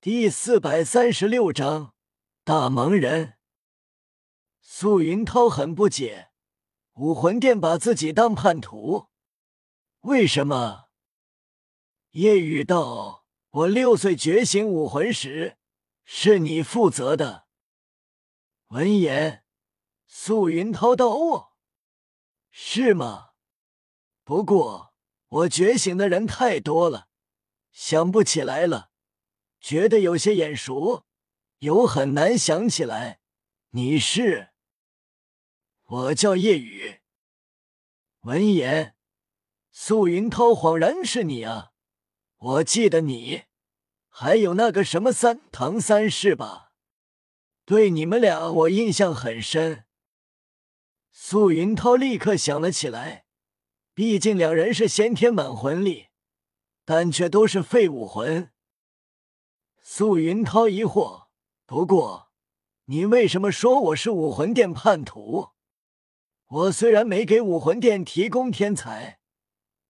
第四百三十六章大忙人。素云涛很不解，武魂殿把自己当叛徒，为什么？夜雨道：“我六岁觉醒武魂时，是你负责的。”闻言，素云涛道：“哦，是吗？不过我觉醒的人太多了，想不起来了。”觉得有些眼熟，又很难想起来。你是？我叫叶雨。闻言，素云涛恍然是你啊！我记得你，还有那个什么三唐三世吧？对你们俩，我印象很深。素云涛立刻想了起来，毕竟两人是先天满魂力，但却都是废武魂。素云涛疑惑：“不过，你为什么说我是武魂殿叛徒？我虽然没给武魂殿提供天才，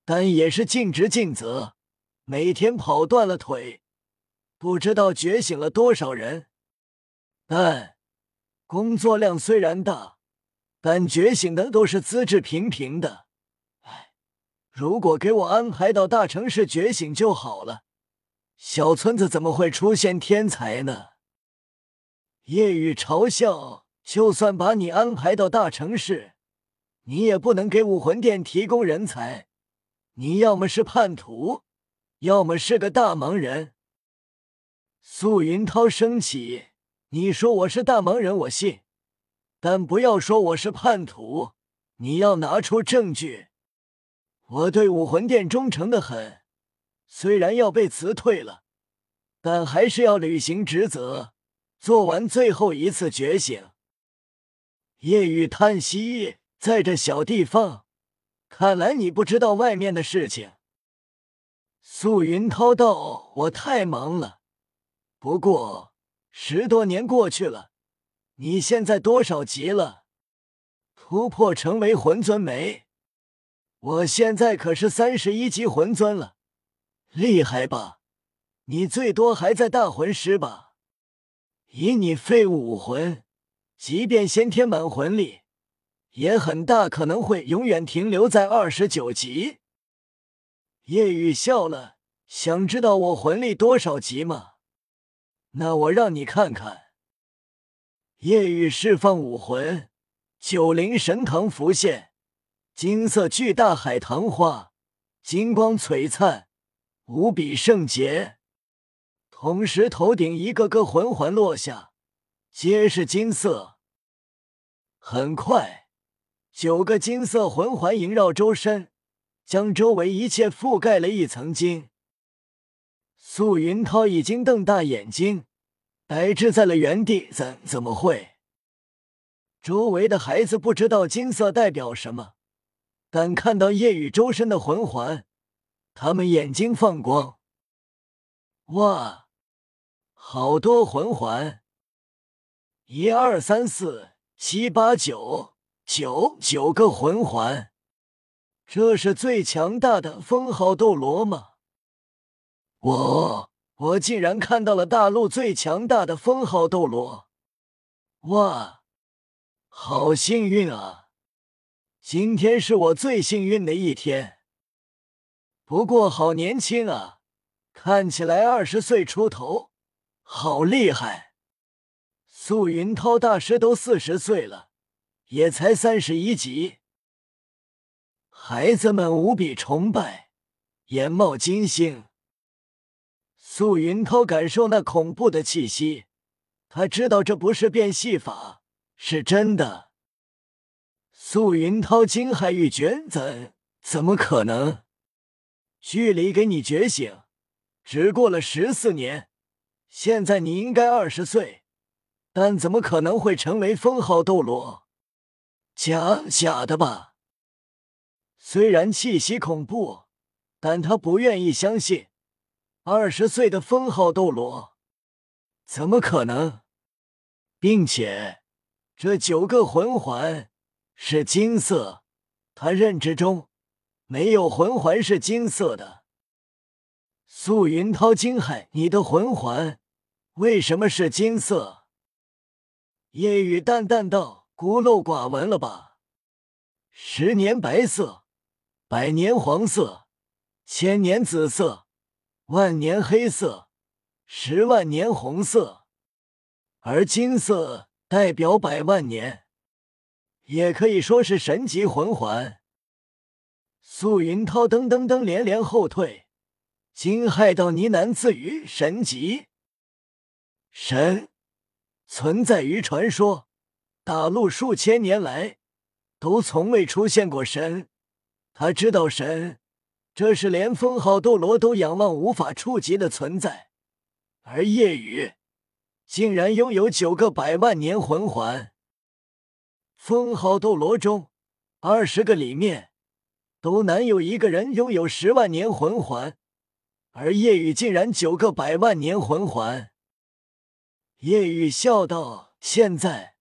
但也是尽职尽责，每天跑断了腿，不知道觉醒了多少人。但工作量虽然大，但觉醒的都是资质平平的。唉，如果给我安排到大城市觉醒就好了。”小村子怎么会出现天才呢？夜雨嘲笑：“就算把你安排到大城市，你也不能给武魂殿提供人才。你要么是叛徒，要么是个大忙人。”素云涛升起：“你说我是大忙人，我信，但不要说我是叛徒。你要拿出证据。我对武魂殿忠诚的很。”虽然要被辞退了，但还是要履行职责，做完最后一次觉醒。夜雨叹息，在这小地方，看来你不知道外面的事情。素云涛道：“我太忙了，不过十多年过去了，你现在多少级了？突破成为魂尊没？我现在可是三十一级魂尊了。”厉害吧？你最多还在大魂师吧？以你废物武魂，即便先天满魂力，也很大可能会永远停留在二十九级。夜雨笑了，想知道我魂力多少级吗？那我让你看看。夜雨释放武魂，九灵神藤浮现，金色巨大海棠花，金光璀璨。无比圣洁，同时头顶一个个魂环落下，皆是金色。很快，九个金色魂环萦绕周身，将周围一切覆盖了一层金。素云涛已经瞪大眼睛，呆滞在了原地。怎怎么会？周围的孩子不知道金色代表什么，但看到夜雨周身的魂环。他们眼睛放光，哇，好多魂环！一二三四七八九九九个魂环，这是最强大的封号斗罗吗？我我竟然看到了大陆最强大的封号斗罗！哇，好幸运啊！今天是我最幸运的一天。不过好年轻啊，看起来二十岁出头，好厉害！素云涛大师都四十岁了，也才三十一级。孩子们无比崇拜，眼冒金星。素云涛感受那恐怖的气息，他知道这不是变戏法，是真的。素云涛惊骇欲绝，怎怎么可能？距离给你觉醒，只过了十四年。现在你应该二十岁，但怎么可能会成为封号斗罗？假假的吧？虽然气息恐怖，但他不愿意相信，二十岁的封号斗罗，怎么可能？并且这九个魂环是金色，他认知中。没有魂环是金色的。素云涛惊骇：“你的魂环为什么是金色？夜雨淡淡道：“孤陋寡闻了吧？十年白色，百年黄色，千年紫色，万年黑色，十万年红色，而金色代表百万年，也可以说是神级魂环。”素云涛噔噔噔连连后退，惊骇到呢喃自语：“神级，神存在于传说，大陆数千年来都从未出现过神。他知道神，这是连封号斗罗都仰望无法触及的存在，而夜雨竟然拥有九个百万年魂环。封号斗罗中，二十个里面。”都难有一个人拥有十万年魂环，而叶雨竟然九个百万年魂环。叶雨笑道：“现在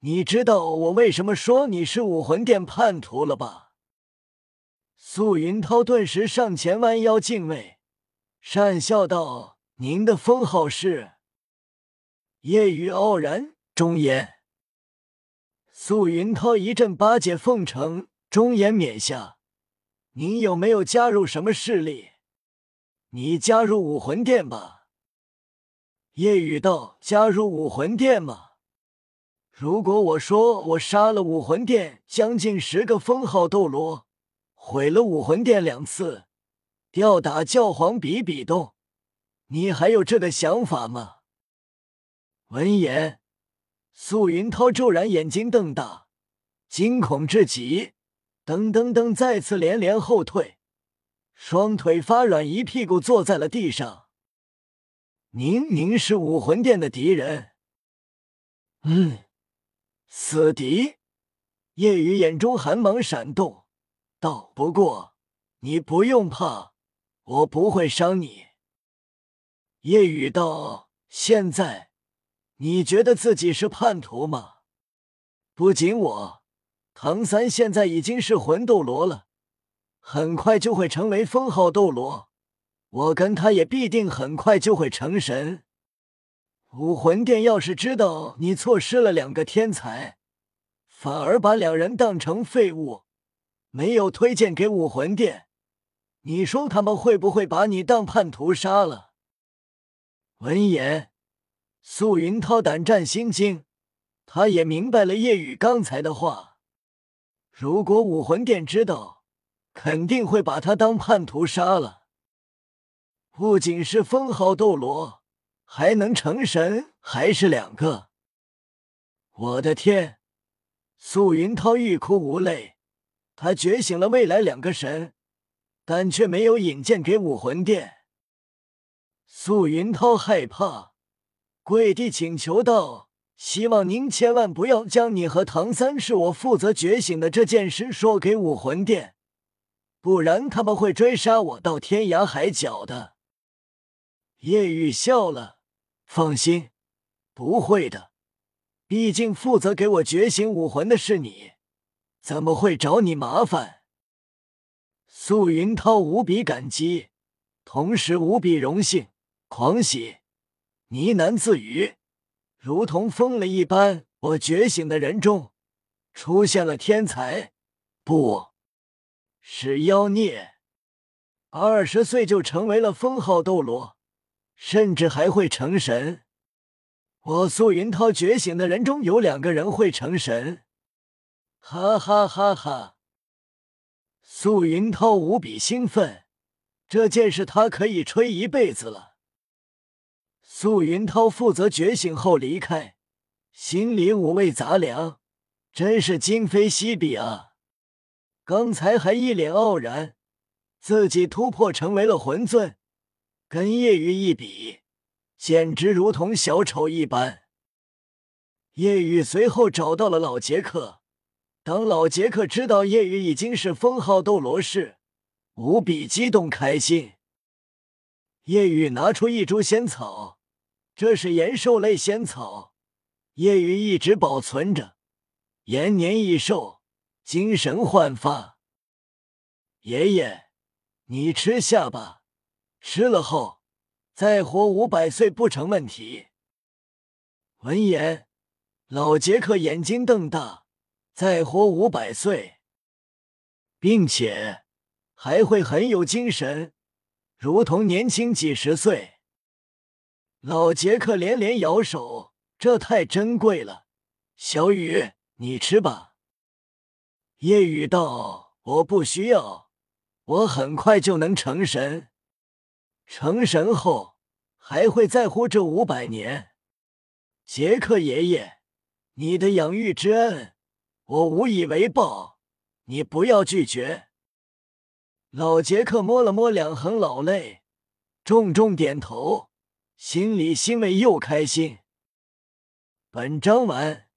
你知道我为什么说你是武魂殿叛徒了吧？”素云涛顿时上前弯腰敬畏，讪笑道：“您的封号是？”叶雨傲然：“忠言。”素云涛一阵巴结奉承：“忠言冕下。”你有没有加入什么势力？你加入武魂殿吧。夜雨道：“加入武魂殿吗？如果我说我杀了武魂殿将近十个封号斗罗，毁了武魂殿两次，吊打教皇比比东，你还有这个想法吗？”闻言，素云涛骤然眼睛瞪大，惊恐至极。噔噔噔，再次连连后退，双腿发软，一屁股坐在了地上。您，您是武魂殿的敌人？嗯，死敌。叶雨眼中寒芒闪动，道：“不过你不用怕，我不会伤你。”叶雨道：“现在你觉得自己是叛徒吗？不仅我。”唐三现在已经是魂斗罗了，很快就会成为封号斗罗。我跟他也必定很快就会成神。武魂殿要是知道你错失了两个天才，反而把两人当成废物，没有推荐给武魂殿，你说他们会不会把你当叛徒杀了？闻言，素云涛胆战心惊，他也明白了叶雨刚才的话。如果武魂殿知道，肯定会把他当叛徒杀了。不仅是封号斗罗，还能成神，还是两个。我的天！素云涛欲哭无泪。他觉醒了未来两个神，但却没有引荐给武魂殿。素云涛害怕，跪地请求道。希望您千万不要将你和唐三是我负责觉醒的这件事说给武魂殿，不然他们会追杀我到天涯海角的。叶雨笑了，放心，不会的，毕竟负责给我觉醒武魂的是你，怎么会找你麻烦？素云涛无比感激，同时无比荣幸、狂喜，呢喃自语。如同疯了一般，我觉醒的人中出现了天才，不是妖孽。二十岁就成为了封号斗罗，甚至还会成神。我素云涛觉醒的人中有两个人会成神，哈哈哈哈！素云涛无比兴奋，这件事他可以吹一辈子了。素云涛负责觉醒后离开，心里五味杂粮，真是今非昔比啊！刚才还一脸傲然，自己突破成为了魂尊，跟叶雨一比，简直如同小丑一般。叶雨随后找到了老杰克，当老杰克知道叶雨已经是封号斗罗时，无比激动开心。叶雨拿出一株仙草。这是延寿类仙草，叶雨一直保存着，延年益寿，精神焕发。爷爷，你吃下吧，吃了后再活五百岁不成问题。闻言，老杰克眼睛瞪大，再活五百岁，并且还会很有精神，如同年轻几十岁。老杰克连连摇手，这太珍贵了。小雨，你吃吧。夜雨道：“我不需要，我很快就能成神。成神后还会在乎这五百年。”杰克爷爷，你的养育之恩，我无以为报，你不要拒绝。老杰克摸了摸两行老泪，重重点头。心里欣慰又开心。本章完。